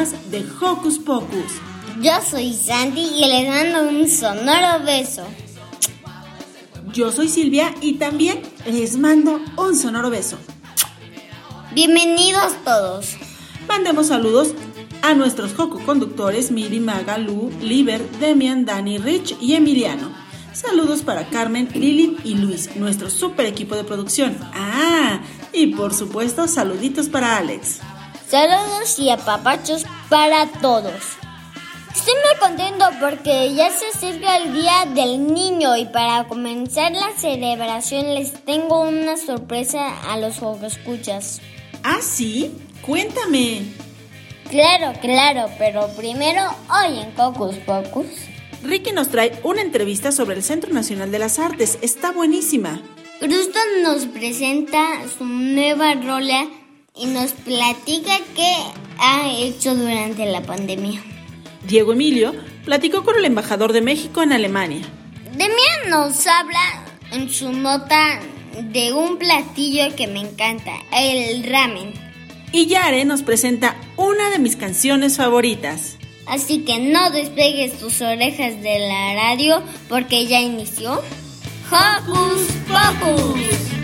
más de Hocus Pocus. Yo soy Sandy y les mando un sonoro beso. Yo soy Silvia y también les mando un sonoro beso. Bienvenidos todos. Mandemos saludos a nuestros Joco conductores Miri, Maga, Lu, Liber, Demian, Dani, Rich y Emiliano. Saludos para Carmen, Lili y Luis, nuestro super equipo de producción. Ah, y por supuesto, saluditos para Alex. Saludos y apapachos para todos. Estoy muy contento porque ya se acerca el Día del Niño y para comenzar la celebración les tengo una sorpresa a los escuchas. ¿Ah, sí? Cuéntame. Claro, claro, pero primero hoy en Cocus Pocus. Ricky nos trae una entrevista sobre el Centro Nacional de las Artes. Está buenísima. Kruston nos presenta su nueva rola y nos platica qué ha hecho durante la pandemia. Diego Emilio platicó con el embajador de México en Alemania. Demian nos habla en su nota de un platillo que me encanta, el ramen. Y Yare nos presenta una de mis canciones favoritas. Así que no despegues tus orejas de la radio porque ya inició. ¡Hocus Pocus!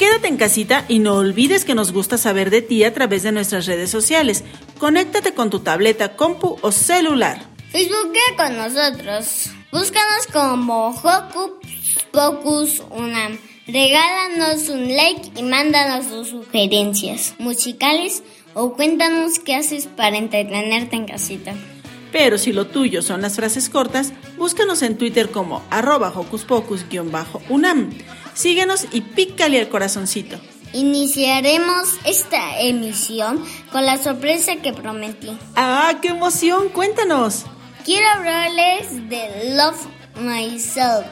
Quédate en casita y no olvides que nos gusta saber de ti a través de nuestras redes sociales. Conéctate con tu tableta, compu o celular. Facebookea con nosotros. Búscanos como Hocus Pocus Unam. Regálanos un like y mándanos tus sugerencias musicales o cuéntanos qué haces para entretenerte en casita. Pero si lo tuyo son las frases cortas, búscanos en Twitter como arroba hocus pocus-unam. Síguenos y pícale al corazoncito. Iniciaremos esta emisión con la sorpresa que prometí. ¡Ah, qué emoción! Cuéntanos. Quiero hablarles de Love Myself,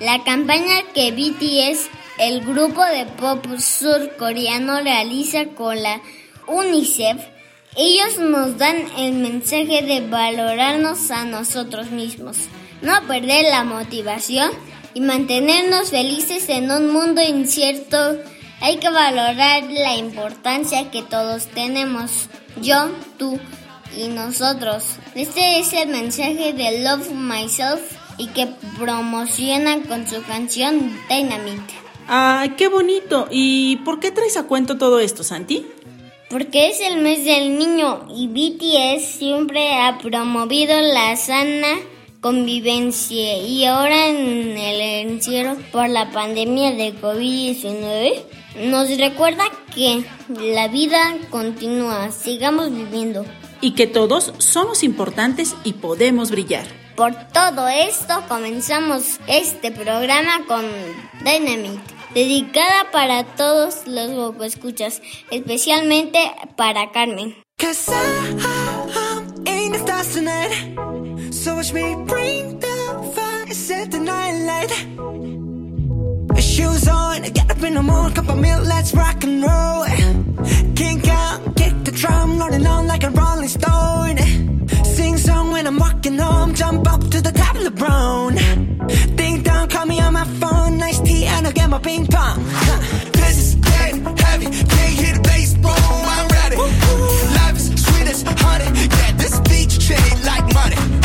la campaña que BTS, el grupo de pop surcoreano, realiza con la UNICEF. Ellos nos dan el mensaje de valorarnos a nosotros mismos, no perder la motivación y mantenernos felices en un mundo incierto. Hay que valorar la importancia que todos tenemos, yo, tú y nosotros. Este es el mensaje de Love Myself y que promocionan con su canción Dynamite. ¡Ay, qué bonito! ¿Y por qué traes a cuento todo esto, Santi? Porque es el mes del niño y BTS siempre ha promovido la sana convivencia y ahora en el encierro por la pandemia de COVID-19 nos recuerda que la vida continúa, sigamos viviendo. Y que todos somos importantes y podemos brillar. Por todo esto comenzamos este programa con Dynamite, dedicada para todos los Goku escuchas, especialmente para Carmen. So watch me bring the fire, set the night light. Shoes on, get up in the morning, cup of milk, let's rock and roll. Kink out, kick the drum, rolling on like a rolling stone. Sing song when I'm walking home, jump up to the top of the brown. Ding dong, call me on my phone, nice tea, and I'll get my ping pong. This is getting heavy, can't hear the bass, boom, I'm ready. Life is sweet as honey, yeah, this treat it like money.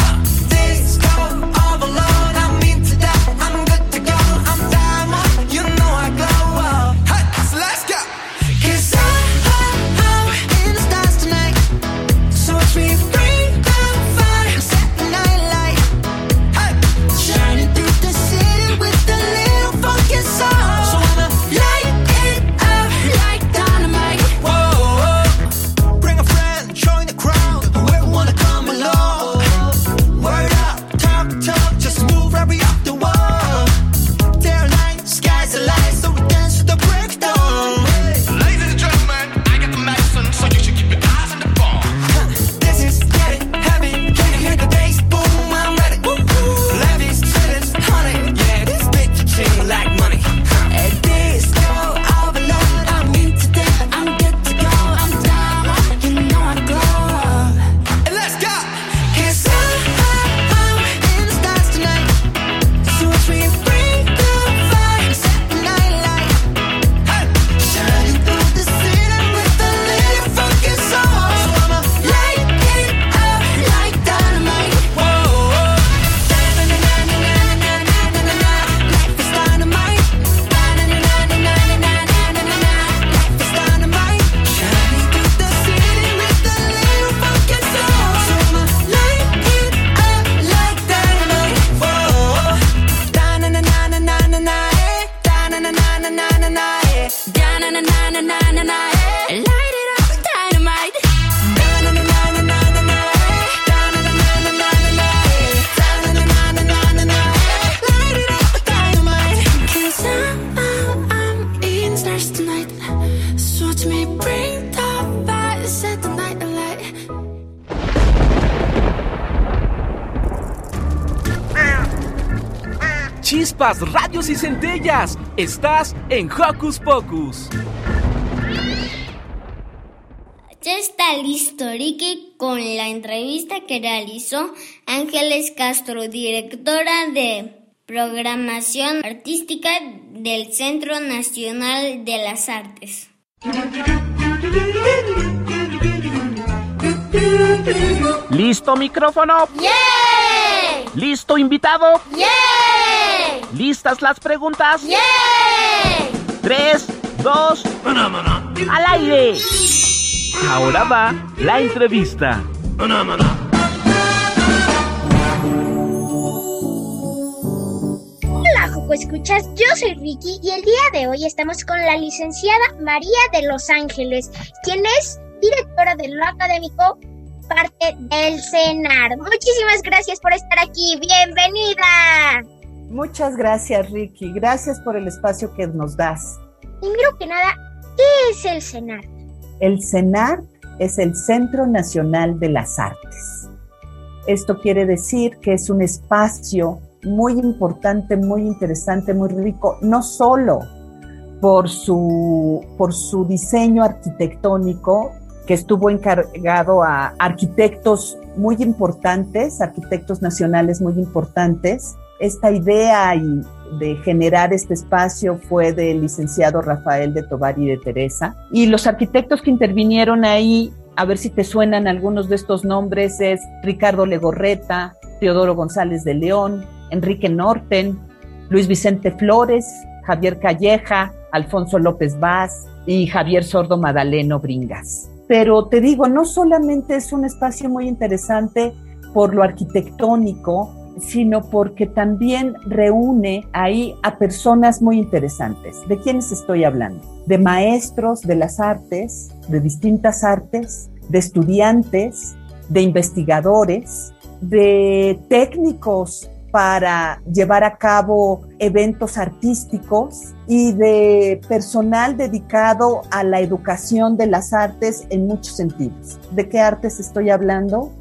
Chispas, radios y centellas. Estás en Hocus Pocus. Ya está listo Ricky con la entrevista que realizó Ángeles Castro, directora de programación artística del Centro Nacional de las Artes. ¿Listo micrófono? ¡Yeah! ¿Listo invitado? ¡Yeah! ¿Listas las preguntas? ¡Yeah! Tres, dos, al aire. Ahora va la entrevista. Hola, Joco Escuchas. Yo soy Ricky y el día de hoy estamos con la licenciada María de Los Ángeles, quien es directora de lo académico, parte del CENAR. Muchísimas gracias por estar aquí. Bienvenida. Muchas gracias, Ricky. Gracias por el espacio que nos das. Primero que nada, ¿qué es el CENAR? El CENAR es el Centro Nacional de las Artes. Esto quiere decir que es un espacio muy importante, muy interesante, muy rico, no solo por su, por su diseño arquitectónico, que estuvo encargado a arquitectos muy importantes, arquitectos nacionales muy importantes. Esta idea de generar este espacio fue del licenciado Rafael de Tobar y de Teresa. Y los arquitectos que intervinieron ahí, a ver si te suenan algunos de estos nombres, es Ricardo Legorreta, Teodoro González de León, Enrique Norten, Luis Vicente Flores, Javier Calleja, Alfonso López Vaz y Javier Sordo Madaleno Bringas. Pero te digo, no solamente es un espacio muy interesante por lo arquitectónico, sino porque también reúne ahí a personas muy interesantes. ¿De quiénes estoy hablando? De maestros de las artes, de distintas artes, de estudiantes, de investigadores, de técnicos para llevar a cabo eventos artísticos y de personal dedicado a la educación de las artes en muchos sentidos. ¿De qué artes estoy hablando?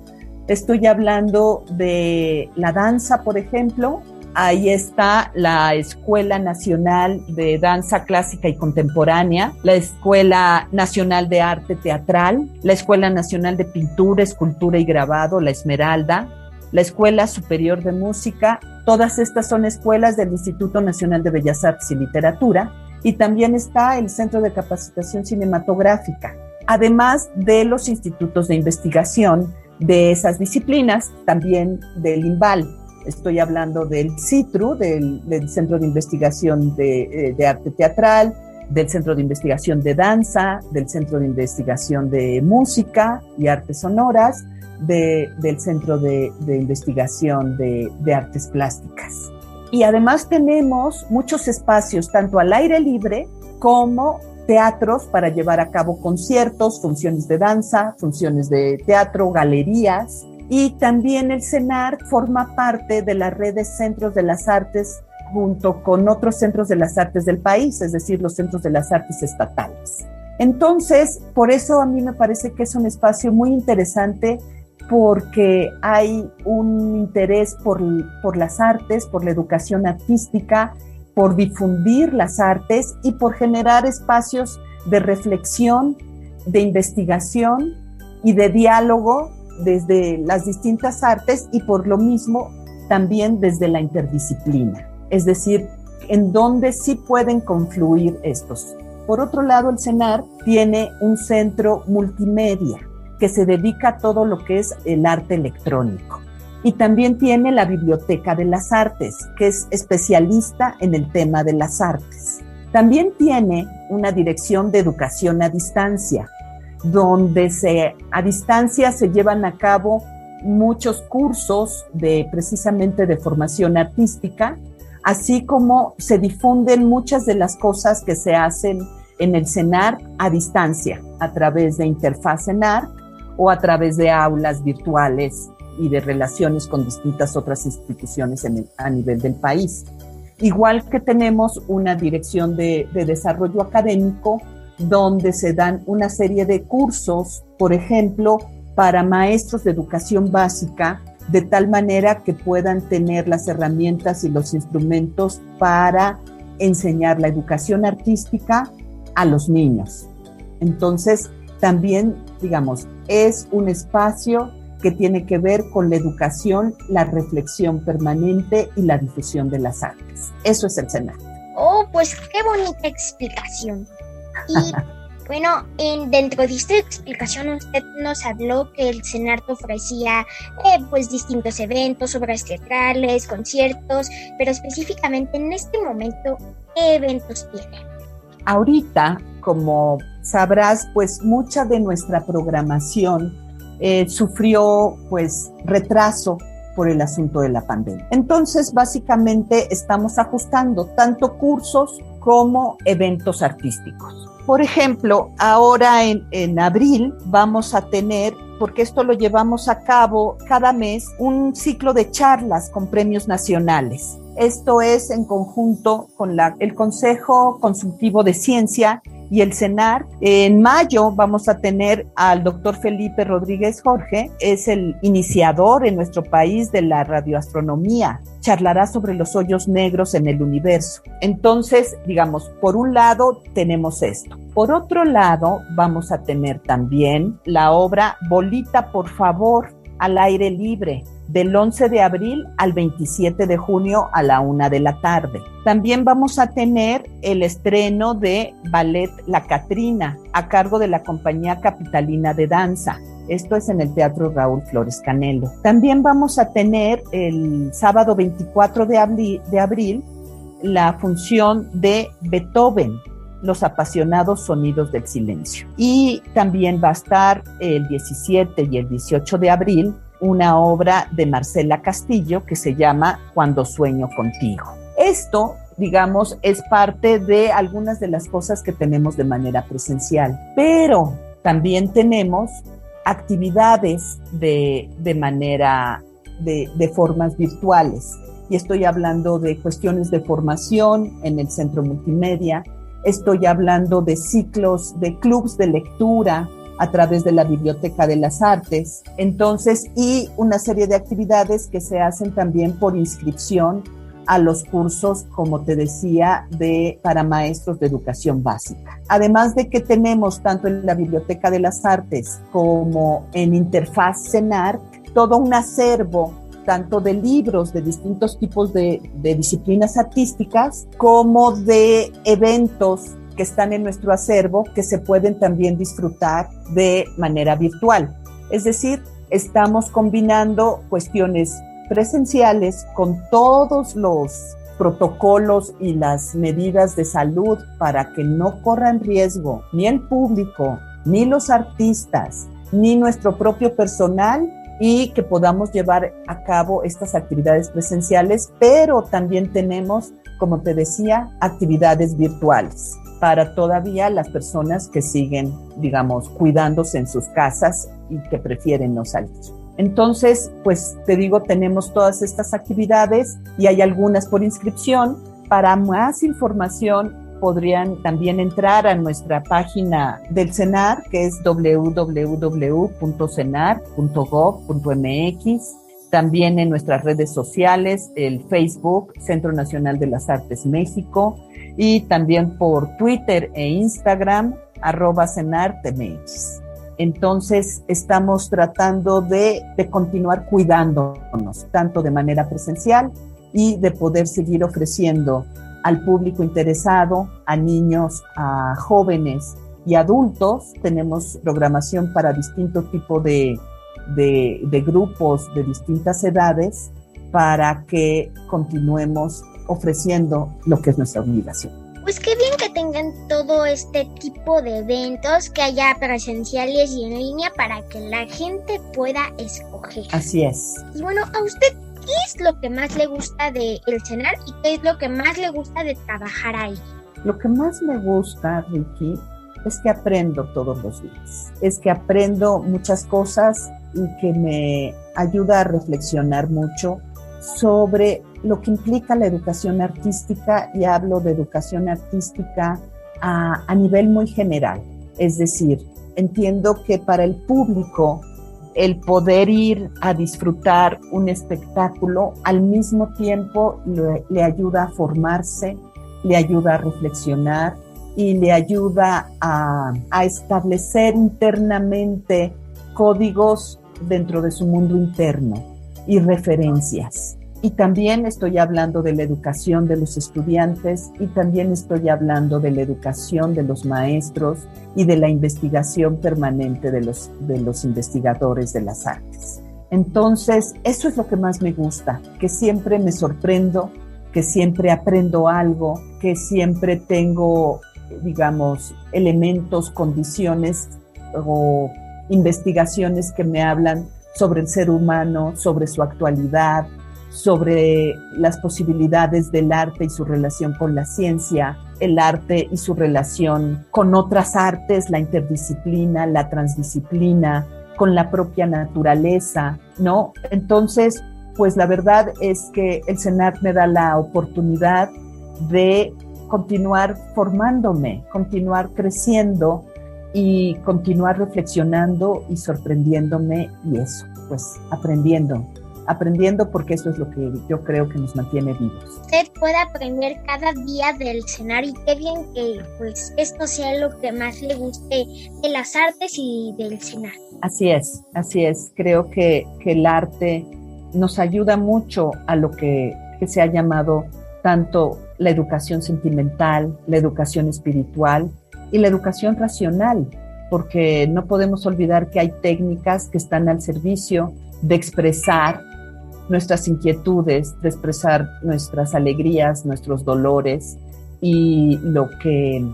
Estoy hablando de la danza, por ejemplo. Ahí está la Escuela Nacional de Danza Clásica y Contemporánea, la Escuela Nacional de Arte Teatral, la Escuela Nacional de Pintura, Escultura y Grabado, la Esmeralda, la Escuela Superior de Música, todas estas son escuelas del Instituto Nacional de Bellas Artes y Literatura, y también está el Centro de Capacitación Cinematográfica, además de los institutos de investigación de esas disciplinas, también del INVAL. Estoy hablando del CITRU, del, Centro de Investigación de, eh, de Arte Teatral, del Centro de Investigación de Danza, del Centro de Investigación de Música y Artes Sonoras, del Centro de, Investigación de, de, Artes Plásticas. Y además tenemos muchos espacios, tanto al aire libre como teatros para llevar a cabo conciertos, funciones de danza, funciones de teatro, galerías. Y también el CENAR forma parte de la red de centros de las artes junto con otros centros de las artes del país, es decir, los centros de las artes estatales. Entonces, por eso a mí me parece que es un espacio muy interesante porque hay un interés por, por, las artes, por la educación artística, por difundir las artes y por generar espacios de reflexión, de investigación y de diálogo desde las distintas artes y por lo mismo también desde la interdisciplina, es decir, en donde sí pueden confluir estos. Por otro lado, el CENAR tiene un centro multimedia que se dedica a todo lo que es el arte electrónico. Y también tiene la Biblioteca de las Artes, que es especialista en el tema de las artes. También tiene una dirección de educación a distancia, donde se, a distancia se llevan a cabo muchos cursos de precisamente de formación artística, así como se difunden muchas de las cosas que se hacen en el CENAR a distancia, a través de Interfaz CENAR o a través de aulas virtuales y de relaciones con distintas otras instituciones a nivel del país. Igual que tenemos una dirección de, de desarrollo académico donde se dan una serie de cursos, por ejemplo, para maestros de educación básica de tal manera que puedan tener las herramientas y los instrumentos para enseñar la educación artística a los niños. Entonces, también, digamos, es un espacio que tiene que ver con la educación, la reflexión permanente y la difusión de las artes. Eso es el Senado. Oh, pues qué bonita explicación. Y bueno, en, dentro de esta explicación usted nos habló que el CENART ofrecía eh, pues distintos eventos, obras teatrales, conciertos, pero específicamente en este momento, ¿qué eventos tiene? Ahorita, como sabrás, pues mucha de nuestra programación eh, sufrió pues retraso por el asunto de la pandemia. Entonces, básicamente estamos ajustando tanto cursos como eventos artísticos. Por ejemplo, ahora en, en, abril vamos a tener, porque esto lo llevamos a cabo cada mes, un ciclo de charlas con premios nacionales. Esto es en conjunto con la, el Consejo Consultivo de Ciencia y el CENAR. En mayo vamos a tener al doctor Felipe Rodríguez Jorge, es el iniciador en nuestro país de la radioastronomía. Charlará sobre los hoyos negros en el universo. Entonces, digamos, por un lado tenemos esto. Por otro lado, vamos a tener también la obra Bolita, por favor, al aire libre, del 11 de abril al 27 de junio a la una de la tarde. También vamos a tener el estreno de Ballet La Catrina a cargo de la Compañía Capitalina de Danza. Esto es en el Teatro Raúl Flores Canelo. También vamos a tener el sábado 24 de abril, la función de Beethoven, los apasionados sonidos del silencio. Y también va a estar el 17 y el 18 de abril una obra de Marcela Castillo que se llama Cuando sueño contigo. Esto, digamos, es parte de algunas de las cosas que tenemos de manera presencial, pero también tenemos actividades de, manera, de, de formas virtuales. Y estoy hablando de cuestiones de formación en el centro multimedia, estoy hablando de ciclos, de clubs de lectura, a través de la Biblioteca de las Artes. Entonces, y una serie de actividades que se hacen también por inscripción a los cursos, como te decía, de para maestros de educación básica. Además de que tenemos tanto en la Biblioteca de las Artes como en Interfaz CENAR todo un acervo tanto de libros de distintos tipos de, de disciplinas artísticas como de eventos que están en nuestro acervo que se pueden también disfrutar de manera virtual. Es decir, estamos combinando cuestiones presenciales con todos los protocolos y las medidas de salud para que no corran riesgo ni el público, ni los artistas, ni nuestro propio personal y que podamos llevar a cabo estas actividades presenciales, pero también tenemos, como te decía, actividades virtuales para todavía las personas que siguen, digamos, cuidándose en sus casas y que prefieren no salir. Entonces, pues te digo, tenemos todas estas actividades y hay algunas por inscripción. Para más información podrían también entrar a nuestra página del CENAR, que es www.cenar.gov.mx. También en nuestras redes sociales, el Facebook, Centro Nacional de las Artes México, y también por Twitter e Instagram, arroba cenartemx. Entonces estamos tratando de, de continuar cuidándonos, tanto de manera presencial y de poder seguir ofreciendo al público interesado, a niños, a jóvenes y adultos. Tenemos programación para distintos tipos de, de, de, grupos de distintas edades para que continuemos ofreciendo lo que es nuestra obligación. Pues qué bien que tengan todo este tipo de eventos, que haya presenciales y en línea para que la gente pueda escoger. Así es. Y bueno, ¿a usted qué es lo que más le gusta de El Cenar y qué es lo que más le gusta de trabajar ahí? Lo que más me gusta, Ricky, es que aprendo todos los días. Es que aprendo muchas cosas y que me ayuda a reflexionar mucho sobre lo que implica la educación artística y hablo de educación artística a, nivel muy general. Es decir, entiendo que para el público el poder ir a disfrutar un espectáculo al mismo tiempo le, le, ayuda a formarse, le ayuda a reflexionar y le ayuda a, a establecer internamente códigos dentro de su mundo interno y referencias. Y también estoy hablando de la educación de los estudiantes y también estoy hablando de la educación de los maestros y de la investigación permanente de los, de los investigadores de las artes. Entonces, eso es lo que más me gusta, que siempre me sorprendo, que siempre aprendo algo, que siempre tengo, digamos, elementos, condiciones o investigaciones que me hablan sobre el ser humano, sobre su actualidad, sobre las posibilidades del arte y su relación con la ciencia, el arte y su relación con otras artes, la interdisciplina, la transdisciplina, con la propia naturaleza, ¿no? Entonces, pues la verdad es que el CENART me da la oportunidad de continuar formándome, continuar creciendo y continuar reflexionando y sorprendiéndome y eso, pues aprendiendo aprendiendo porque eso es lo que yo creo que nos mantiene vivos. Usted puede aprender cada día del escenario y qué bien que pues esto sea lo que más le guste de las artes y del escenario. Así es, así es. Creo que, que el arte nos ayuda mucho a lo que, que se ha llamado tanto la educación sentimental, la educación espiritual y la educación racional, porque no podemos olvidar que hay técnicas que están al servicio de expresar nuestras inquietudes, de expresar nuestras alegrías, nuestros dolores y lo que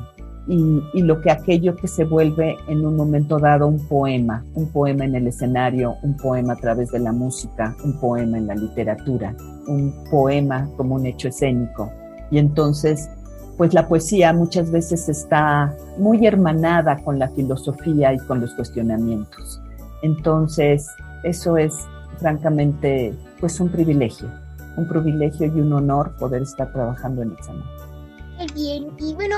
y, lo que aquello que se vuelve en un momento dado un poema, un poema en el escenario, un poema a través de la música, un poema en la literatura, un poema como un hecho escénico. Y entonces, pues la poesía muchas veces está muy hermanada con la filosofía y con los cuestionamientos. Entonces, eso es francamente pues un privilegio, un privilegio y un honor poder estar trabajando en Examen. Muy bien, y bueno,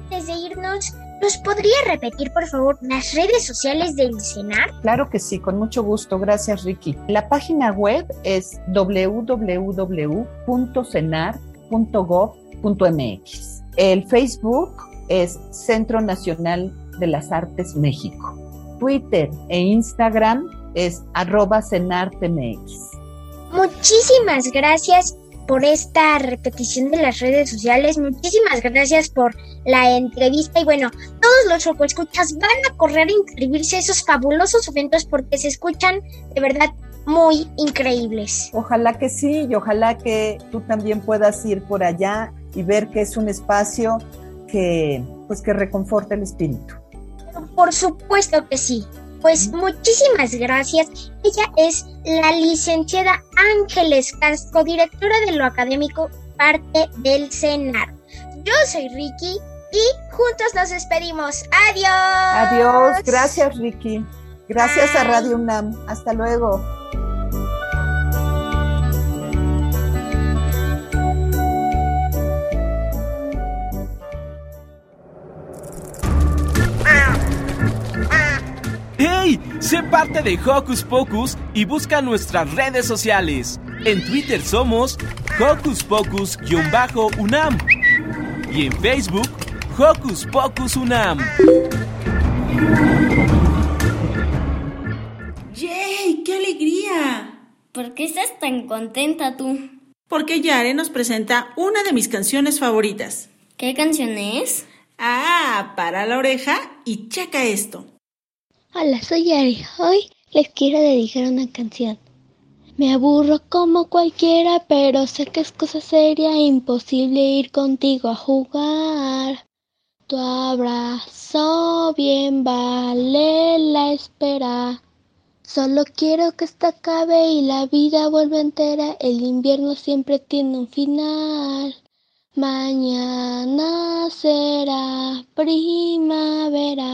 antes de irnos, ¿nos podría repetir por favor las redes sociales del CENAR? Claro que sí, con mucho gusto, gracias Ricky. La página web es www.cenar.gov.mx. El Facebook es Centro Nacional de las Artes México. Twitter e Instagram es arroba cenartmx. Muchísimas gracias por esta repetición de las redes sociales. Muchísimas gracias por la entrevista. Y bueno, todos los escuchas van a correr a inscribirse a esos fabulosos eventos porque se escuchan de verdad muy increíbles. Ojalá que sí, y ojalá que tú también puedas ir por allá y ver que es un espacio que pues que reconforta el espíritu. Por supuesto que sí. Pues muchísimas gracias. Ella es la licenciada Ángeles Castro, directora de lo académico, parte del CENAR. Yo soy Ricky y juntos nos despedimos. Adiós. Adiós. Gracias, Ricky. Gracias a Radio UNAM. Hasta luego. Sé parte de Hocus Pocus y busca nuestras redes sociales. En Twitter somos Hocus Pocus-UNAM y en Facebook Hocus Pocus UNAM. ¡Yay! ¡Qué alegría! ¿Por qué estás tan contenta tú? Porque Yare nos presenta una de mis canciones favoritas. ¿Qué canción es? Ah, para la oreja y checa esto. Hola, soy Yari. Hoy les quiero dedicar una canción. Me aburro como cualquiera, pero sé que es cosa seria, imposible ir contigo a jugar. Tu abrazo bien vale la espera. Solo quiero que esta acabe y la vida vuelva entera. El invierno siempre tiene un final. Mañana será primavera.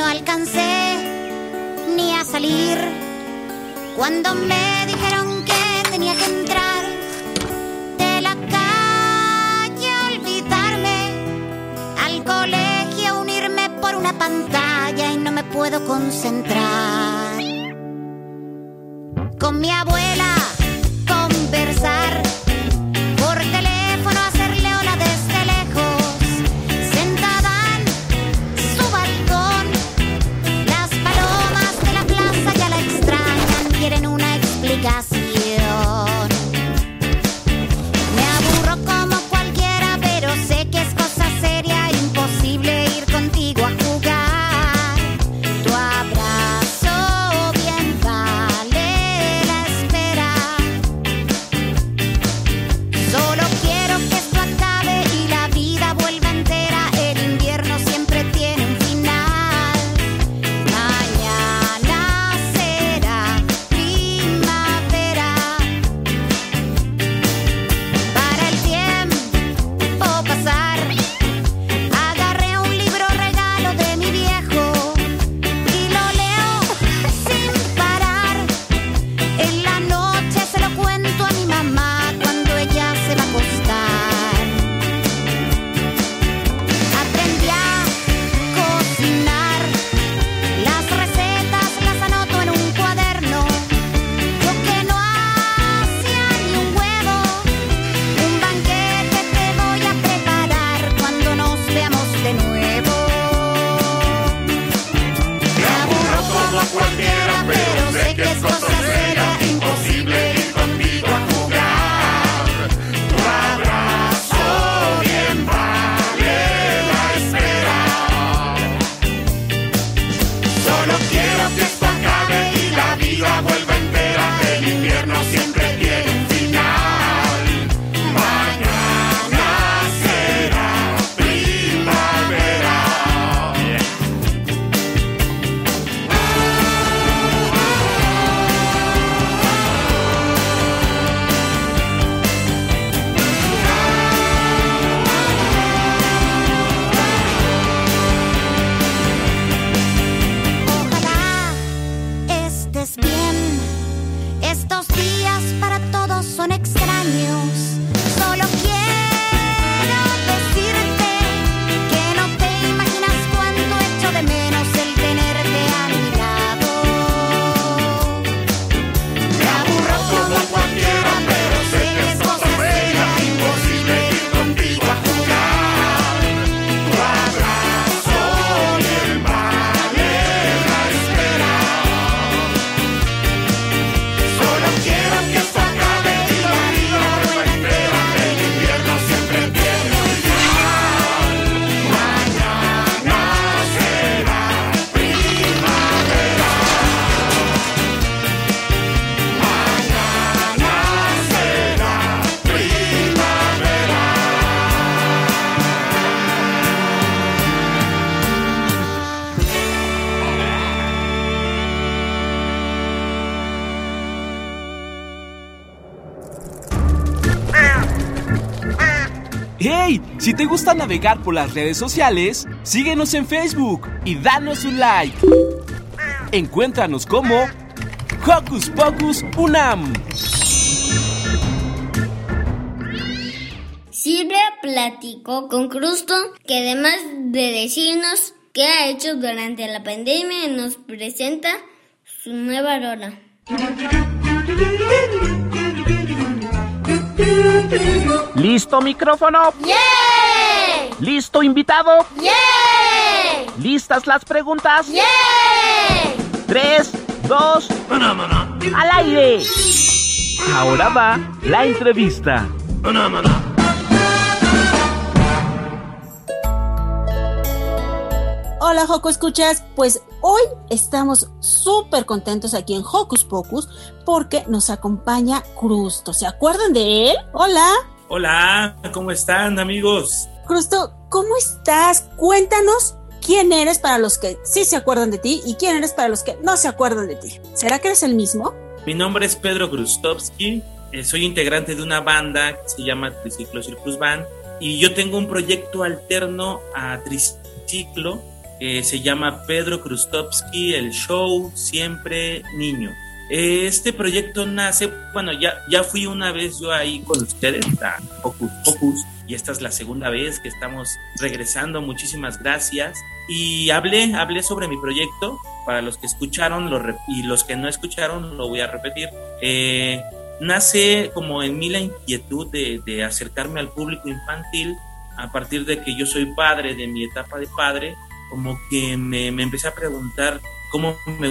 no alcancé ni a salir. Cuando me dijeron que tenía que entrar de la calle, a olvidarme al colegio, unirme por una pantalla y no me puedo concentrar. Con mi abuela. Navegar por las redes sociales, síguenos en Facebook y danos un like. Encuéntranos como Hocus Pocus Unam. Silvia platicó con Crusto que además de decirnos qué ha hecho durante la pandemia, nos presenta su nueva rola. ¿Listo micrófono? ¡Yeah! ¿Listo invitado? ¡Yeah! ¿Listas las preguntas? ¡Yeah! Tres, dos, al aire. Ahora va la entrevista. Hola Joco Escuchas, pues hoy estamos súper contentos aquí en Hocus Pocus porque nos acompaña Crusto. ¿Se acuerdan de él? Hola. Hola, ¿cómo están amigos? Crusto, ¿cómo estás? Cuéntanos quién eres para los que sí se acuerdan de ti y quién eres para los que no se acuerdan de ti. ¿Será que eres el mismo? Mi nombre es Pedro Grustovsky, eh, soy integrante de una banda que se llama Triciclo Circus Band y yo tengo un proyecto alterno a Triciclo que se llama Pedro Krustovsky, el show Siempre Niño. Este proyecto nace, bueno, ya, ya fui una vez yo ahí con ustedes a Focus Focus y esta es la segunda vez que estamos regresando, muchísimas gracias. y hablé, hablé sobre mi proyecto. Para los que escucharon lo y los que no escucharon, lo voy a repetir. Eh, nace como en mí la inquietud de, de acercarme al público infantil a partir de que yo soy padre, de mi etapa de padre, como que me, me empecé a preguntar cómo me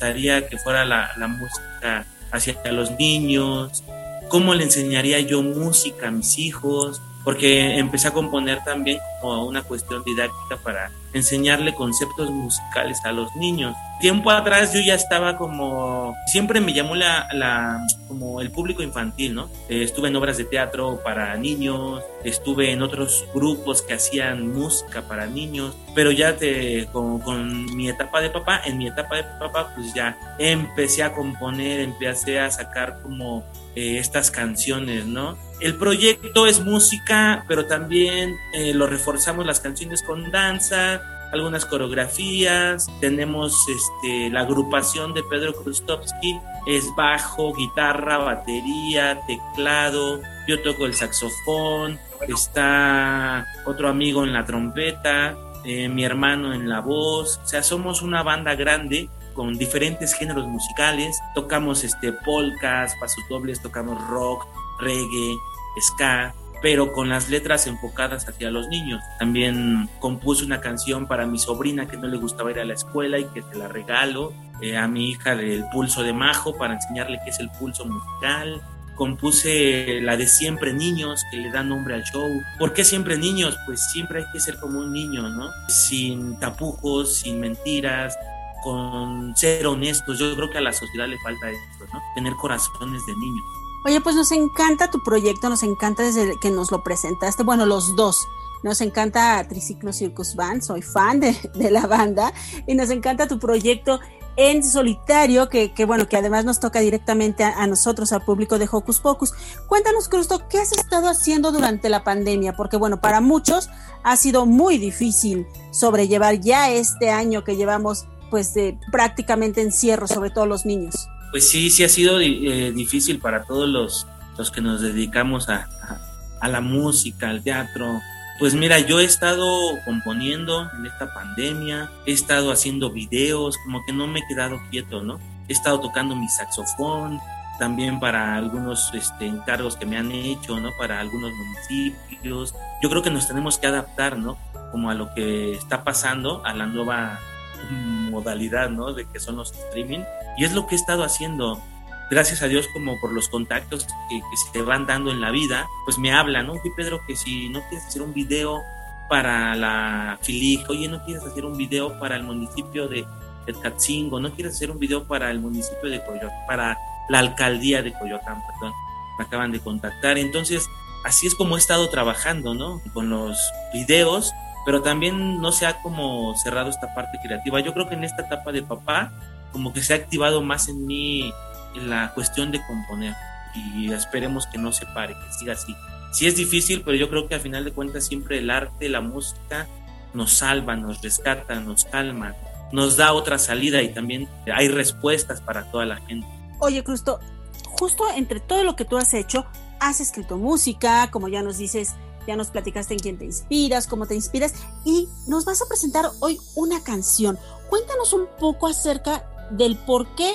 gustaría que fuera la, la música hacia los niños, cómo le enseñaría yo música a mis hijos, porque empecé a componer también como una cuestión didáctica para enseñarle conceptos musicales a los niños. Tiempo atrás yo ya estaba como, siempre me llamó la, la como el público infantil, ¿no? Eh, estuve en obras de teatro para niños, estuve en otros grupos que hacían música para niños, pero ya te, con, con mi etapa de papá, en mi etapa de papá, pues ya empecé a componer, empecé a sacar como eh, estas canciones, ¿no? El proyecto es música, pero también eh, lo reforzamos las canciones con danza, algunas coreografías, tenemos este, la agrupación de Pedro Krustovsky, es bajo, guitarra, batería, teclado, yo toco el saxofón, está otro amigo en la trompeta, eh, mi hermano en la voz, o sea, somos una banda grande con diferentes géneros musicales, tocamos este polkas, pasos dobles, tocamos rock, reggae, ska, pero con las letras enfocadas hacia los niños. También compuse una canción para mi sobrina que no le gustaba ir a la escuela y que te la regalo, eh, a mi hija del pulso de Majo para enseñarle qué es el pulso musical. Compuse la de Siempre Niños, que le da nombre al show. ¿Por qué siempre niños? Pues siempre hay que ser como un niño, ¿no? Sin tapujos, sin mentiras, con ser honestos. Yo creo que a la sociedad le falta esto, ¿no? Tener corazones de niños. Oye, pues nos encanta tu proyecto, nos encanta desde que nos lo presentaste, bueno, los dos. Nos encanta Triciclo Circus Band, soy fan de, de la banda y nos encanta tu proyecto en solitario, que, que, bueno, que además nos toca directamente a, nosotros, al público de Hocus Pocus. Cuéntanos, Crusto, ¿qué has estado haciendo durante la pandemia? Porque bueno, para muchos ha sido muy difícil sobrellevar ya este año que llevamos pues de prácticamente encierro, sobre todo los niños. Pues sí, sí ha sido eh, difícil para todos los, los que nos dedicamos a, a, a, la música, al teatro. Pues mira, yo he estado componiendo en esta pandemia, he estado haciendo videos, como que no me he quedado quieto, ¿no? He estado tocando mi saxofón, también para algunos este, encargos que me han hecho, ¿no? Para algunos municipios. Yo creo que nos tenemos que adaptar, ¿no? Como a lo que está pasando, a la nueva modalidad, ¿no? De que son los streaming. Y es lo que he estado haciendo. Gracias a Dios, como por los contactos que, se van dando en la vida, pues me hablan, ¿no? Oye, Pedro, que si no quieres hacer un video para la Filig, oye, no quieres hacer un video para el municipio de, de Catzingo, no quieres hacer un video para el municipio de Coyoacán, para la alcaldía de Coyoacán, perdón, me acaban de contactar. Entonces, así es como he estado trabajando, ¿no? Con los videos pero también no se ha como cerrado esta parte creativa. Yo creo que en esta etapa de papá, como que se ha activado más en mí la cuestión de componer y esperemos que no se pare, que siga así. Sí es difícil, pero yo creo que al final de cuentas siempre el arte, la música nos salva, nos rescata, nos calma, nos da otra salida y también hay respuestas para toda la gente. Oye, Crusto, justo entre todo lo que tú has hecho, has escrito música, como ya nos dices, ya nos platicaste en quién te inspiras, cómo te inspiras y nos vas a presentar hoy una canción. Cuéntanos un poco acerca del por qué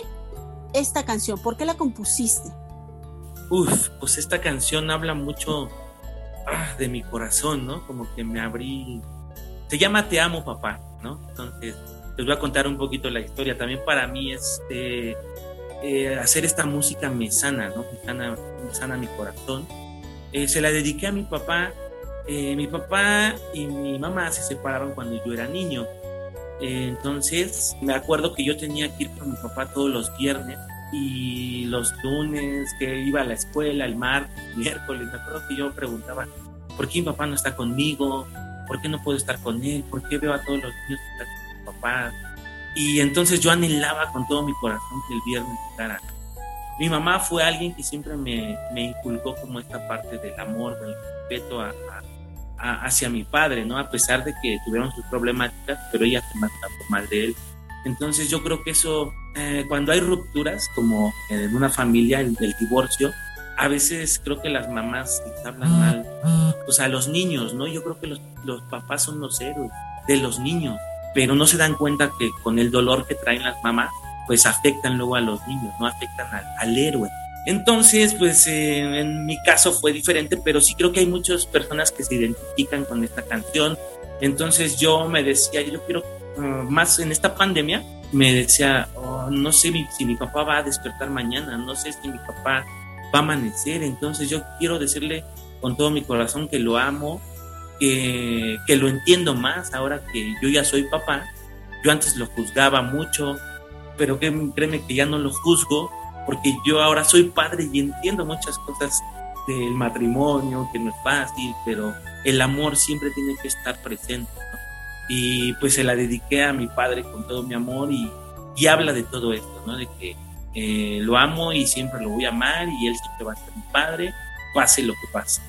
esta canción, por qué la compusiste. Uf, pues esta canción habla mucho ah, de mi corazón, ¿no? Como que me abrí. Se llama Te amo, papá, ¿no? Entonces, les voy a contar un poquito la historia. También para mí, este, eh, hacer esta música me sana, ¿no? Me sana, me sana mi corazón eh, se la dediqué a mi papá. Eh, mi papá y mi mamá se separaron cuando yo era niño. Eh, entonces me acuerdo que yo tenía que ir con mi papá todos los viernes y los lunes que iba a la escuela, el martes, miércoles. Me acuerdo que yo preguntaba, ¿por qué mi papá no está conmigo? ¿Por qué no puedo estar con él? ¿Por qué veo a todos los niños que están con mi papá? Y entonces yo anhelaba con todo mi corazón que el viernes llegara mi mamá fue alguien que siempre me, me inculcó como esta parte del amor, del respeto hacia mi padre, ¿no? A pesar de que tuvieron sus problemáticas, pero ella se mataba mal de él. Entonces yo creo que eso, eh, cuando hay rupturas, como en una familia, el, el divorcio, a veces creo que las mamás hablan mal, pues a los niños, ¿no? Yo creo que los, los papás son los héroes de los niños. pero no se dan cuenta que con el dolor que traen las mamás, pues afectan luego a los niños, no afectan al, al héroe. Entonces, pues eh, en mi caso fue diferente, pero sí creo que hay muchas personas que se identifican con esta canción. Entonces yo me decía, yo quiero uh, más en esta pandemia, me decía, oh, no sé si mi papá va a despertar mañana, no sé si mi papá va a amanecer, entonces yo quiero decirle con todo mi corazón que lo amo, que, que lo entiendo más ahora que yo ya soy papá. Yo antes lo juzgaba mucho, pero créeme que ya no lo juzgo, porque yo ahora soy padre y entiendo muchas cosas del matrimonio, que no es fácil, pero el amor siempre tiene que estar presente. ¿no? Y pues se la dediqué a mi padre con todo mi amor y, y habla de todo esto, ¿no? De que eh, lo amo y siempre lo voy a amar y él siempre va a ser mi padre, pase lo que pase.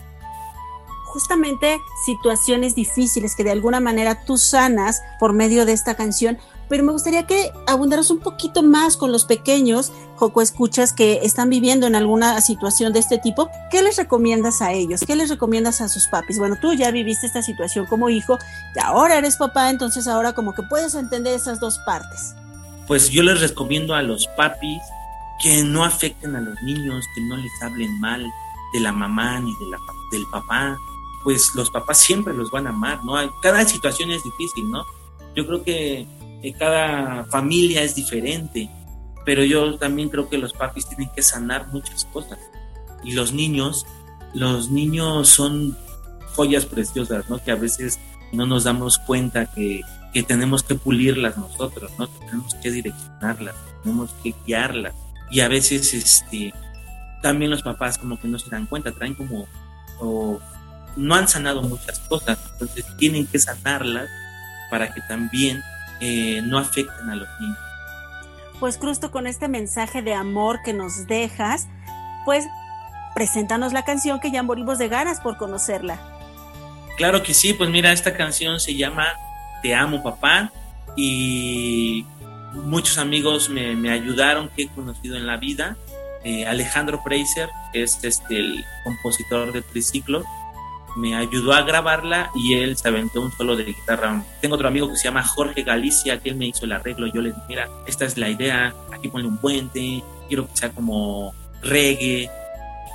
justamente situaciones difíciles que de alguna manera tú sanas por medio de esta canción, pero me gustaría que abundaras un poquito más con los pequeños Joco escuchas que están viviendo en alguna situación de este tipo. ¿Qué les recomiendas a ellos? ¿Qué les recomiendas a sus papis? Bueno, tú ya viviste esta situación como hijo y ahora eres papá, entonces ahora como que puedes entender esas dos partes. Pues yo les recomiendo a los papis que no afecten a los niños, que no les hablen mal de la mamá ni de la, del papá. Pues los papás siempre los van a amar, ¿no? Cada situación es difícil, ¿no? Yo creo que cada familia es diferente, pero yo también creo que los papis tienen que sanar muchas cosas. Y los niños, los niños son joyas preciosas, ¿no? Que a veces no nos damos cuenta que, que tenemos que pulirlas nosotros, ¿no? Tenemos que direccionarlas, tenemos que guiarlas. Y a veces, este, también los papás como que no se dan cuenta, traen como, o no han sanado muchas cosas, entonces tienen que sanarlas para que también eh, no afecten a los niños. Pues Crusto, con este mensaje de amor que nos dejas, pues preséntanos la canción que ya morimos de ganas por conocerla. Claro que sí, pues mira, esta canción se llama Te amo papá y muchos amigos me, me ayudaron que he conocido en la vida. Eh, Alejandro Preiser, que es este, el compositor de Triciclo, me ayudó a grabarla y él se aventó un solo de guitarra. Tengo otro amigo que se llama Jorge Galicia, que él me hizo el arreglo. Yo le dije, mira, esta es la idea, aquí ponle un puente, quiero que sea como reggae.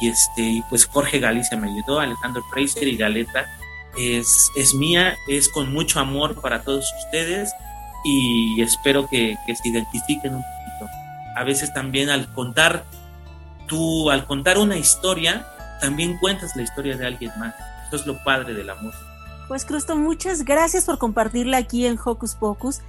Y este, pues Jorge Galicia me ayudó, Alejandro Preiser y la letra es, es mía, es con mucho amor para todos ustedes y espero que, que se identifiquen un poquito. A veces también al contar, tú al contar una historia, también cuentas la historia de alguien más. Eso es lo padre de la música. Pues Crusto, muchas gracias por compartirla aquí en Hocus Pocus.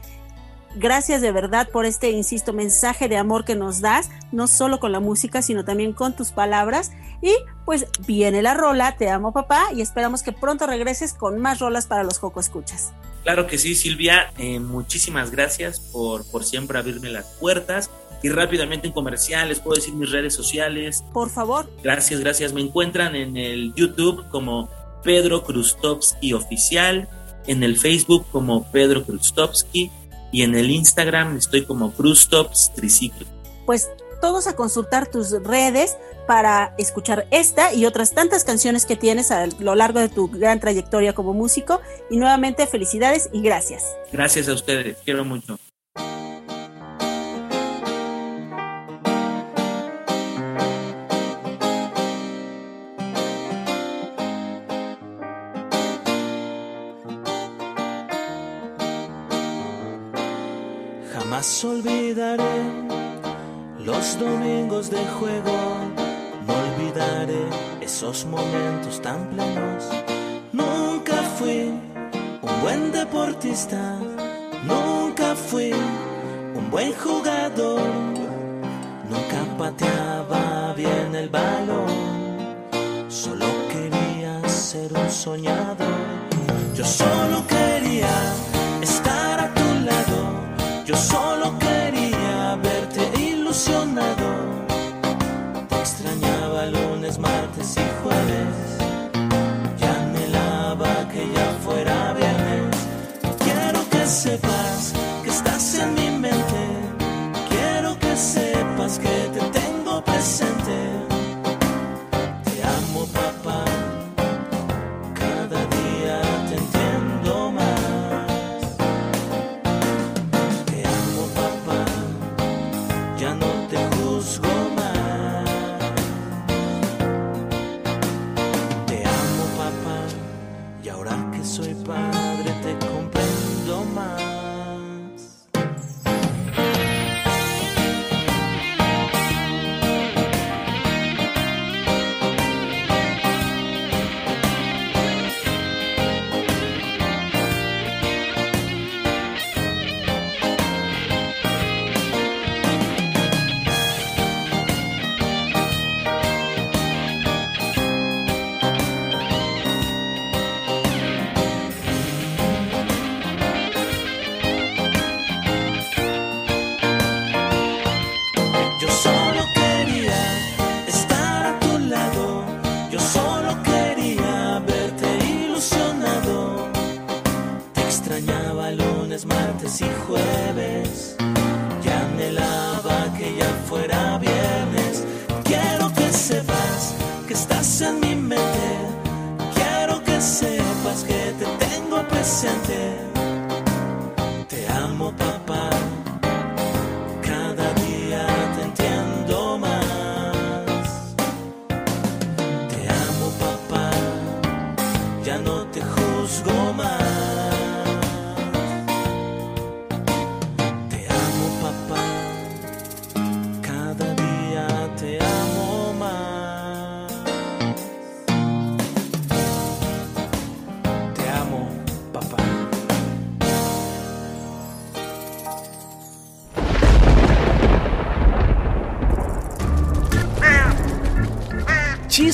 Gracias de verdad por este, insisto, mensaje de amor que nos das, no solo con la música, sino también con tus palabras. Y pues viene la rola, te amo papá, y esperamos que pronto regreses con más rolas para los Joco Escuchas. Claro que sí, Silvia, eh, muchísimas gracias por, por siempre abrirme las puertas. Y rápidamente en comerciales, puedo decir mis redes sociales. Por favor. Gracias, gracias. Me encuentran en el YouTube como Pedro Krustovsky Oficial, en el Facebook como Pedro Krustovsky y en el Instagram estoy como Krustops Triciclo. Pues todos a consultar tus redes para escuchar esta y otras tantas canciones que tienes a lo largo de tu gran trayectoria como músico. Y nuevamente felicidades y gracias. Gracias a ustedes, quiero mucho. Olvidaré los domingos de juego, no olvidaré esos momentos tan plenos. Nunca fui un buen deportista, nunca fui un buen jugador, nunca pateaba bien el balón, solo quería ser un soñador. Yo solo quería estar a tu lado. Yo solo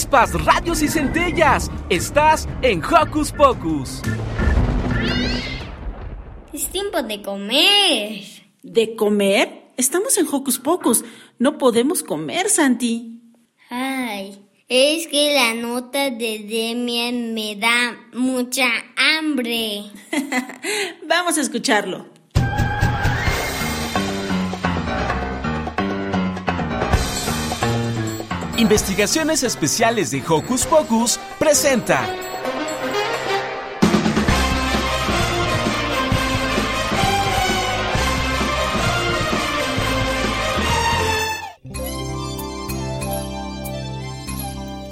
Chispas, radios y centellas. Estás en Hocus Pocus. Es tiempo de comer. ¿De comer? Estamos en Hocus Pocus. No podemos comer, Santi. Ay, es que la nota de Demian me da mucha hambre. Vamos a escucharlo. Investigaciones Especiales de Hocus Pocus presenta.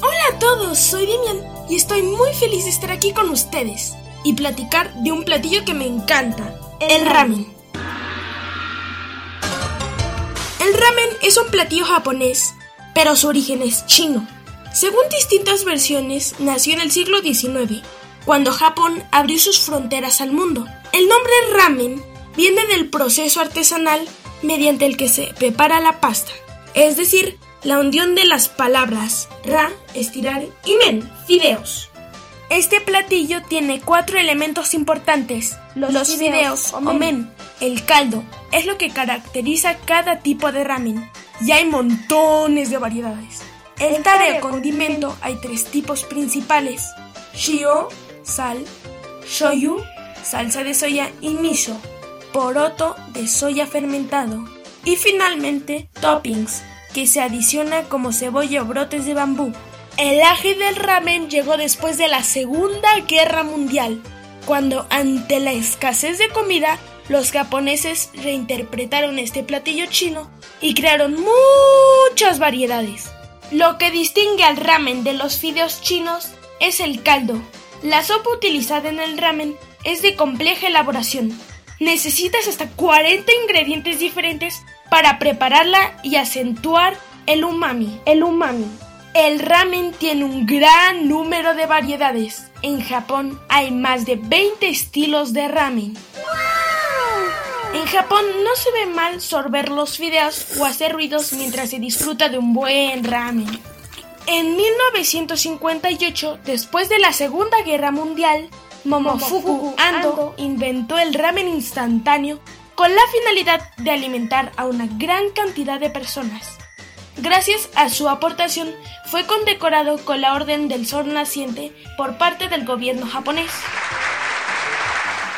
Hola a todos, soy Demian y estoy muy feliz de estar aquí con ustedes y platicar de un platillo que me encanta, el ramen. El ramen es un platillo japonés, pero su origen es chino. Según distintas versiones, nació en el siglo XIX, cuando Japón abrió sus fronteras al mundo. El nombre ramen viene del proceso artesanal mediante el que se prepara la pasta, es decir, la unión de las palabras ra, estirar y men, fideos. Este platillo tiene cuatro elementos importantes. Los, fideos, o men, el caldo, es lo que caracteriza cada tipo de ramen. Y hay montones de variedades. Tare o condimento hay tres tipos principales. Shio, sal, shoyu, salsa de soya y miso, poroto de soya fermentado. Y finalmente, toppings, que se adiciona como cebolla o brotes de bambú. El aje del ramen llegó después de la Segunda Guerra Mundial, cuando ante la escasez de comida, los japoneses reinterpretaron este platillo chino y crearon muchas variedades. Lo que distingue al ramen de los fideos chinos es el caldo. La sopa utilizada en el ramen es de compleja elaboración. Necesitas hasta 40 ingredientes diferentes para prepararla y acentuar el umami. El umami. El ramen tiene un gran número de variedades. En Japón hay más de 20 estilos de ramen. En Japón no se ve mal sorber los fideos o hacer ruidos mientras se disfruta de un buen ramen. En 1958, después de la Segunda Guerra Mundial, Momofuku Ando inventó el ramen instantáneo con la finalidad de alimentar a una gran cantidad de personas. Gracias a su aportación, fue condecorado con la Orden del Sol Naciente por parte del gobierno japonés.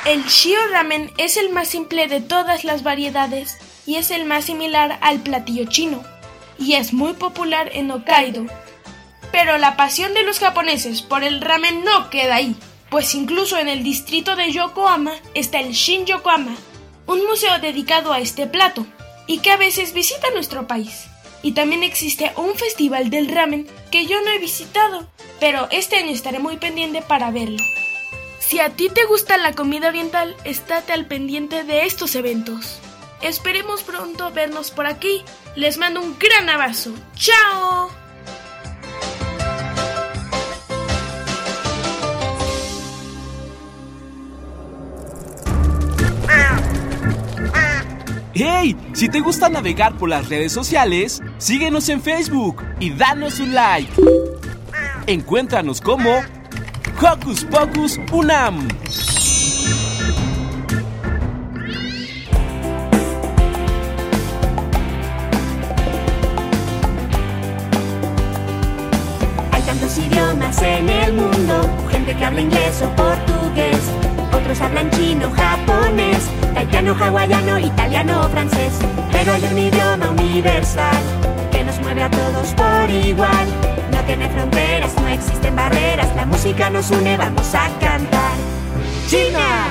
El Shio Ramen es el más simple de todas las variedades y es el más similar al platillo chino, y es muy popular en Hokkaido. Pero la pasión de los japoneses por el ramen no queda ahí, pues incluso en el distrito de Yokohama está el Shin Yokohama, un museo dedicado a este plato, y que a veces visita nuestro país. Y también existe un festival del ramen que yo no he visitado, pero este año estaré muy pendiente para verlo. Si a ti te gusta la comida oriental, estate al pendiente de estos eventos. Esperemos pronto vernos por aquí. Les mando un gran abrazo. ¡Chao! ¡Hey! Si te gusta navegar por las redes sociales, síguenos en Facebook y danos un like. Encuéntranos como Hocus Pocus Unam. Hay tantos idiomas en el mundo, gente que habla inglés o portugués, otros hablan chino, japonés, taitiano, hawaiano, italiano o francés. Pero hay un idioma universal que nos mueve a todos por igual tiene fronteras, no existen barreras, la música nos une, vamos a cantar. ¡China!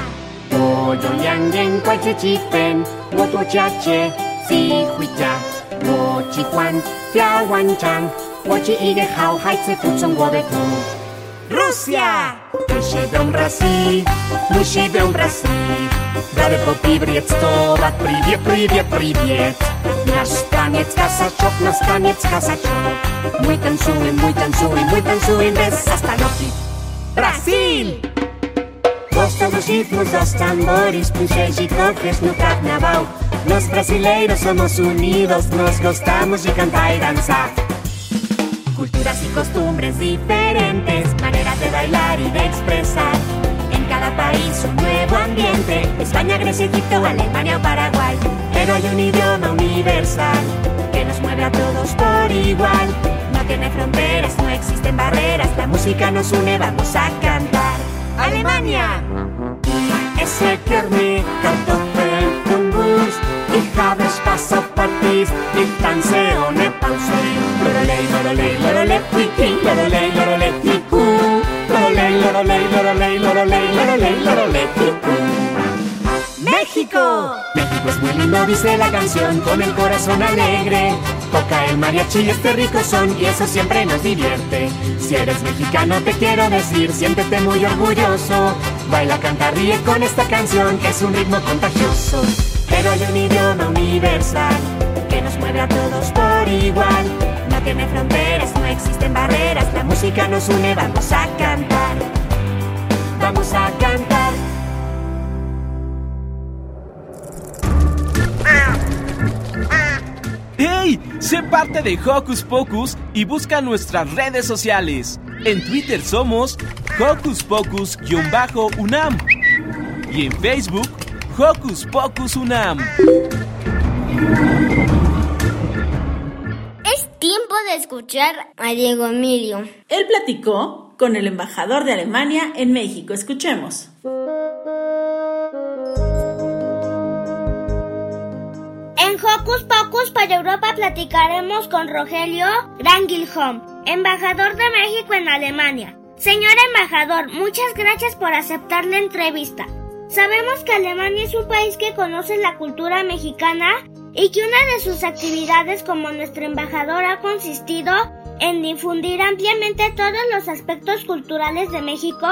Yang yen kuai chi chi si hui cha, wo chi wan chang, wo chi hao hai de tu. Rusia! Duszy dom Rosji, musi dom Rosji, dale po привет, stowa koniec kasa, czok nas koniec kasa, czok. Mój tańcuj, mój tańcuj, mój tańcuj bez zastanowki. Brasil! Gostam dos ritmos, dos tambores, punchês e cofres no carnaval. Los brasileiros somos unidos, nos gostamos de cantar y danzar. Culturas y costumbres diferentes, maneras de bailar y de expresar. En cada país un nuevo ambiente, España, Grecia, Egipto, Alemania o Paraguay. Pero hay un idioma universal que nos mueve a todos por igual. No tiene fronteras, no existen barreras, la música nos une, vamos a cantar. Alemania! Es el carnet, kartoffelkumbus Ich habe Spaß auf Partys, ich tanze ohne Pause Lorolei, lorolei, lorolei, wiki Lorolei, lorolei, lorolei, lorolei, lorolei, ¡México! México es muy lindo, dice la canción, con el corazón alegre. Toca el mariachi y este rico son, y eso siempre nos divierte. Si eres mexicano, te quiero decir, siéntete muy orgulloso. Baila, canta, ríe con esta canción, que es un ritmo contagioso. Pero hay un idioma universal que nos mueve a todos por igual. Tiene fronteras, no existen barreras, la música nos une, vamos a cantar. Vamos a cantar. ¡Hey! Sé parte de Hocus Pocus y busca nuestras redes sociales. En Twitter somos Hocus Pocus-UNAM y en Facebook Hocus Pocus UNAM. Tiempo de escuchar a Diego Emilio. Él platicó con el embajador de Alemania en México. Escuchemos. En Hocus Pocus para Europa platicaremos con Rogelio Grangilholm, embajador de México en Alemania. Señor embajador, muchas gracias por aceptar la entrevista. Sabemos que Alemania es un país que conoce la cultura mexicana y que una de sus actividades como nuestro embajador ha consistido en difundir ampliamente todos los aspectos culturales de México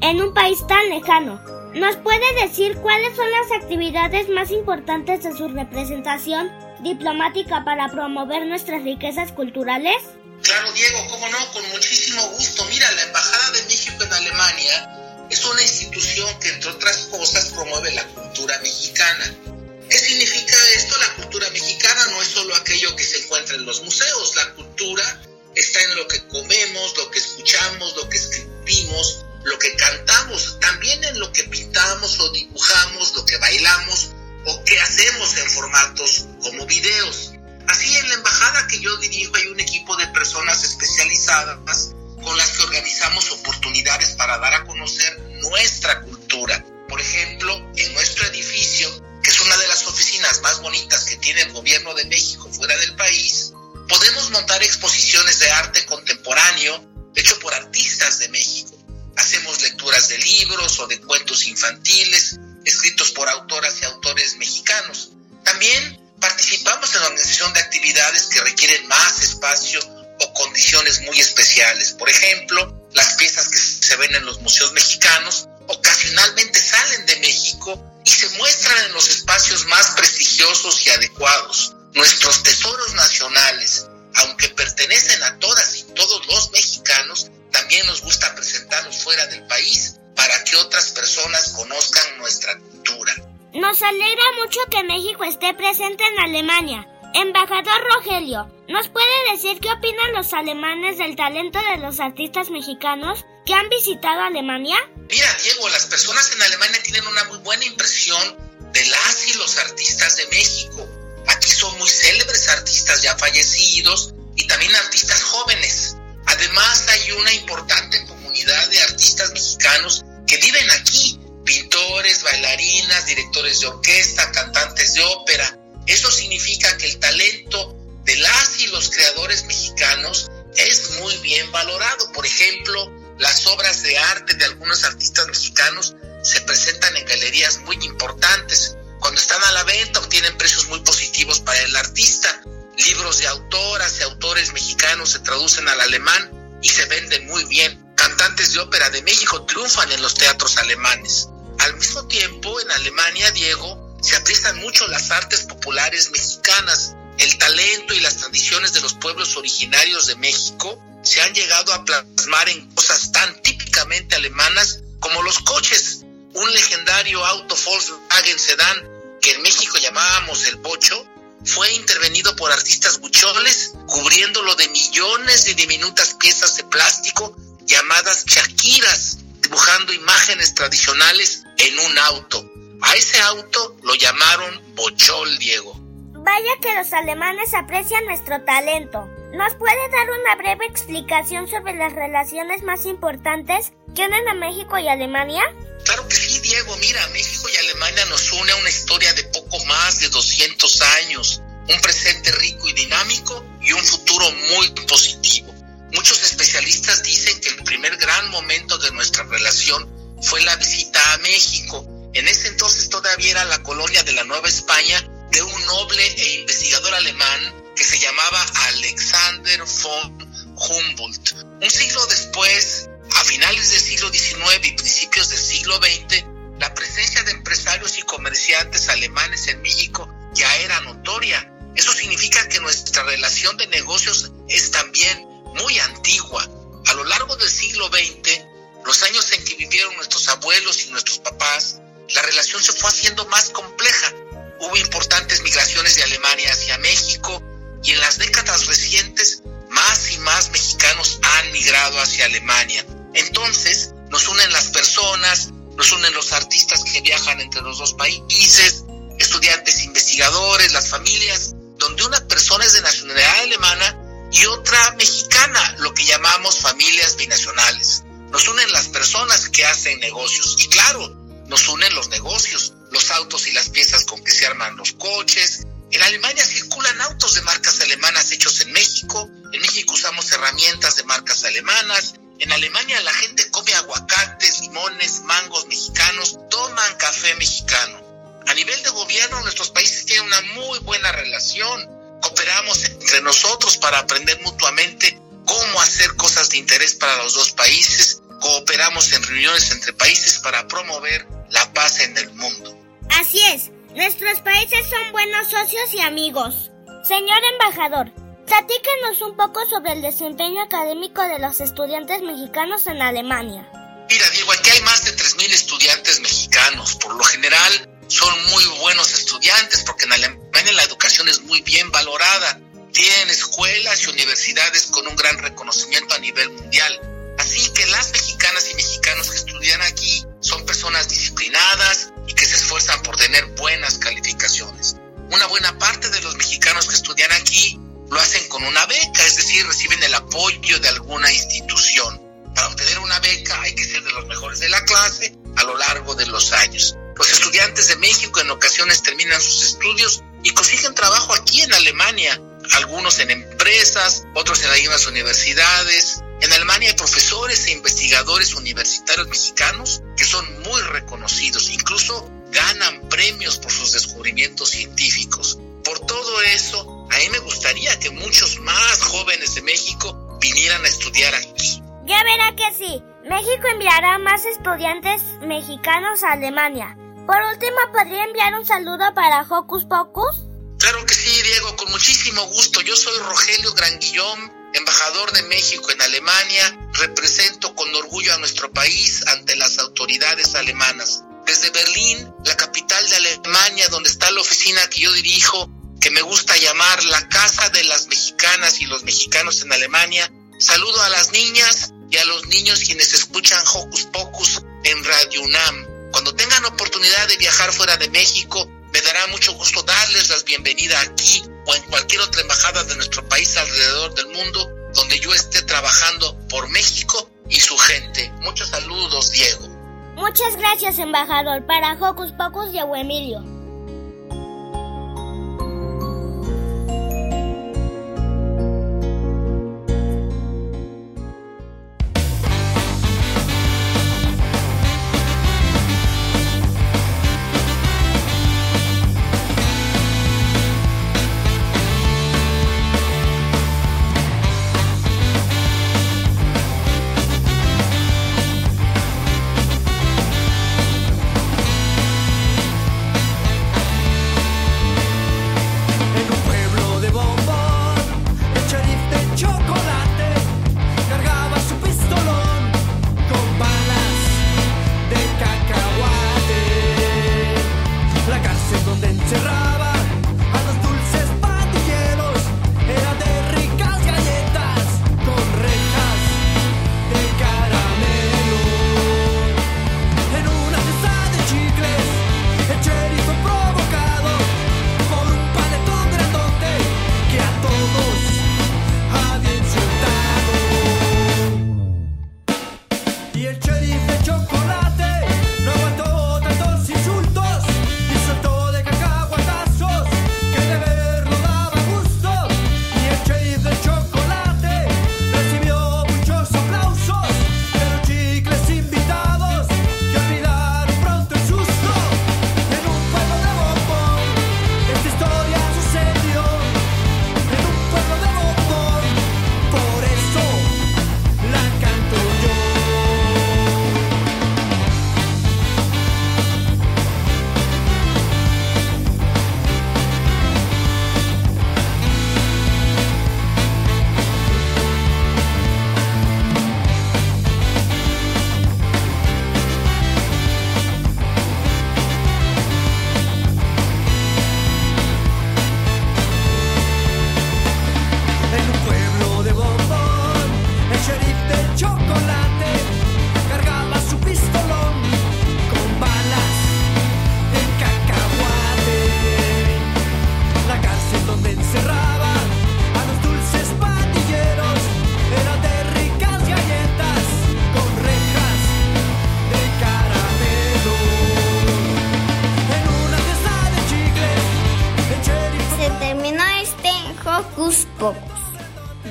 en un país tan lejano. ¿Nos puede decir cuáles son las actividades más importantes de su representación diplomática para promover nuestras riquezas culturales? Claro, Diego, cómo no, con muchísimo gusto. Mira, la Embajada de México en Alemania es una institución que, entre otras cosas, promueve la cultura mexicana. ¿Qué significa esto? La cultura mexicana no es solo aquello que se encuentra en los museos. La cultura está en lo que comemos, lo que escuchamos, lo que escribimos, lo que cantamos, también en lo que pintamos o dibujamos, lo que bailamos o que hacemos en formatos como videos. Así en la embajada que yo dirijo hay un equipo de personas especializadas con las que organizamos oportunidades para dar a conocer nuestra cultura. Por ejemplo, en nuestro edificio, que es una de las oficinas más bonitas que tiene el gobierno de México fuera del país, podemos montar exposiciones de arte contemporáneo hecho por artistas de México. Hacemos lecturas de libros o de cuentos infantiles escritos por autoras y autores mexicanos. También participamos en la organización de actividades que requieren más espacio o condiciones muy especiales. Por ejemplo, las piezas que se ven en los museos mexicanos ocasionalmente salen de México y se muestran en los espacios más prestigiosos y adecuados. Nuestros tesoros nacionales, aunque pertenecen a todas y todos los mexicanos, también nos gusta presentarlos fuera del país para que otras personas conozcan nuestra cultura. Nos alegra mucho que México esté presente en Alemania. Embajador Rogelio, ¿nos puede decir qué opinan los alemanes del talento de los artistas mexicanos que han visitado Alemania? Mira, Diego, las personas en Alemania tienen una muy buena impresión de las y los artistas de México. Aquí son muy célebres artistas ya fallecidos y también artistas jóvenes. Además, hay una importante comunidad de artistas mexicanos que viven aquí, pintores, bailarinas, directores de orquesta, cantantes de ópera. Eso significa que el talento de las y los creadores mexicanos es muy bien valorado. Por ejemplo, las obras de arte de algunos artistas mexicanos se presentan en galerías muy importantes. Cuando están a la venta obtienen precios muy positivos para el artista. Libros de autoras y autores mexicanos se traducen al alemán y se venden muy bien. Cantantes de ópera de México triunfan en los teatros alemanes. Al mismo tiempo, en Alemania, Diego, se aprecian mucho las artes populares mexicanas. El talento y las tradiciones de los pueblos originarios de México se han llegado a plasmar en cosas tan típicamente alemanas como los coches. Un legendario auto Volkswagen sedán que en México llamábamos el Bocho fue intervenido por artistas buchones cubriéndolo de millones de diminutas piezas de plástico llamadas chaquiras, dibujando imágenes tradicionales en un auto. A ese auto lo llamaron Bochol, Diego. Vaya que los alemanes aprecian nuestro talento. ¿Nos puede dar una breve explicación sobre las relaciones más importantes que unen a México y Alemania? Claro que sí, Diego. Mira, México y Alemania nos une a una historia de poco más de 200 años, un presente rico y dinámico y un futuro muy positivo. Muchos especialistas dicen que el primer gran momento de nuestra relación fue la visita a México. En ese entonces todavía era la colonia de la Nueva España de un noble e investigador alemán que se llamaba Alexander von Humboldt. Un siglo después, a finales del siglo XIX y principios del siglo XX, la presencia de empresarios y comerciantes alemanes en México ya era notoria. Eso significa que nuestra relación de negocios es también muy antigua. A lo largo del siglo XX, los años en que vivieron nuestros abuelos y nuestros papás, la relación se fue haciendo más compleja. Hubo importantes migraciones de Alemania hacia México y en las décadas recientes más y más mexicanos han migrado hacia Alemania. Entonces nos unen las personas, nos unen los artistas que viajan entre los dos países, estudiantes investigadores, las familias, donde una persona es de nacionalidad alemana y otra mexicana, lo que llamamos familias binacionales. Nos unen las personas que hacen negocios y claro, nos unen los negocios, los autos y las piezas con que se arman los coches. En Alemania circulan autos de marcas alemanas hechos en México. En México usamos herramientas de marcas alemanas. En Alemania la gente come aguacates, limones, mangos mexicanos, toman café mexicano. A nivel de gobierno, nuestros países tienen una muy buena relación. Cooperamos entre nosotros para aprender mutuamente cómo hacer cosas de interés para los dos países. Cooperamos en reuniones entre países para promover la paz en el mundo. Así es, nuestros países son buenos socios y amigos. Señor embajador, platíquenos un poco sobre el desempeño académico de los estudiantes mexicanos en Alemania. Mira, Diego, aquí hay más de 3.000 estudiantes mexicanos. Por lo general, son muy buenos estudiantes porque en Alemania la educación es muy bien valorada. Tienen escuelas y universidades con un gran reconocimiento a nivel mundial. Así que las mexicanas y mexicanos que estudian aquí son personas disciplinadas y que se esfuerzan por tener buenas calificaciones. Una buena parte de los mexicanos que estudian aquí lo hacen con una beca, es decir, reciben el apoyo de alguna institución. Para obtener una beca hay que ser de los mejores de la clase a lo largo de los años. Los estudiantes de México en ocasiones terminan sus estudios y consiguen trabajo aquí en Alemania, algunos en empresas, otros en algunas universidades. En Alemania hay profesores e investigadores universitarios mexicanos que son muy reconocidos, incluso ganan premios por sus descubrimientos científicos. Por todo eso, a mí me gustaría que muchos más jóvenes de México vinieran a estudiar aquí. Ya verá que sí, México enviará más estudiantes mexicanos a Alemania. Por último, ¿podría enviar un saludo para Hocus Pocus? Claro que sí, Diego, con muchísimo gusto. Yo soy Rogelio Granguillón, embajador de México en Alemania. Represento con orgullo a nuestro país ante las autoridades alemanas. Desde Berlín, la capital de Alemania, donde está la oficina que yo dirijo, que me gusta llamar la Casa de las Mexicanas y los Mexicanos en Alemania, saludo a las niñas y a los niños quienes escuchan Hocus Pocus en Radio UNAM. Cuando tengan oportunidad de viajar fuera de México, me dará mucho gusto darles las bienvenidas aquí o en cualquier otra embajada de nuestro país alrededor del mundo donde yo esté trabajando por México y su gente. Muchos saludos, Diego. Muchas gracias, embajador, para Hocus Pocus y Emilio.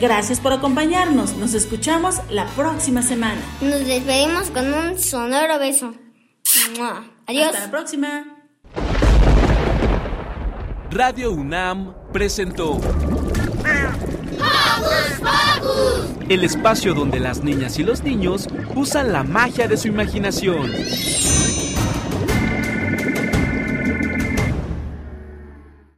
Gracias por acompañarnos. Nos escuchamos la próxima semana. Nos despedimos con un sonoro beso. ¡Mua! Adiós. Hasta la próxima. Radio UNAM presentó el espacio donde las niñas y los niños usan la magia de su imaginación.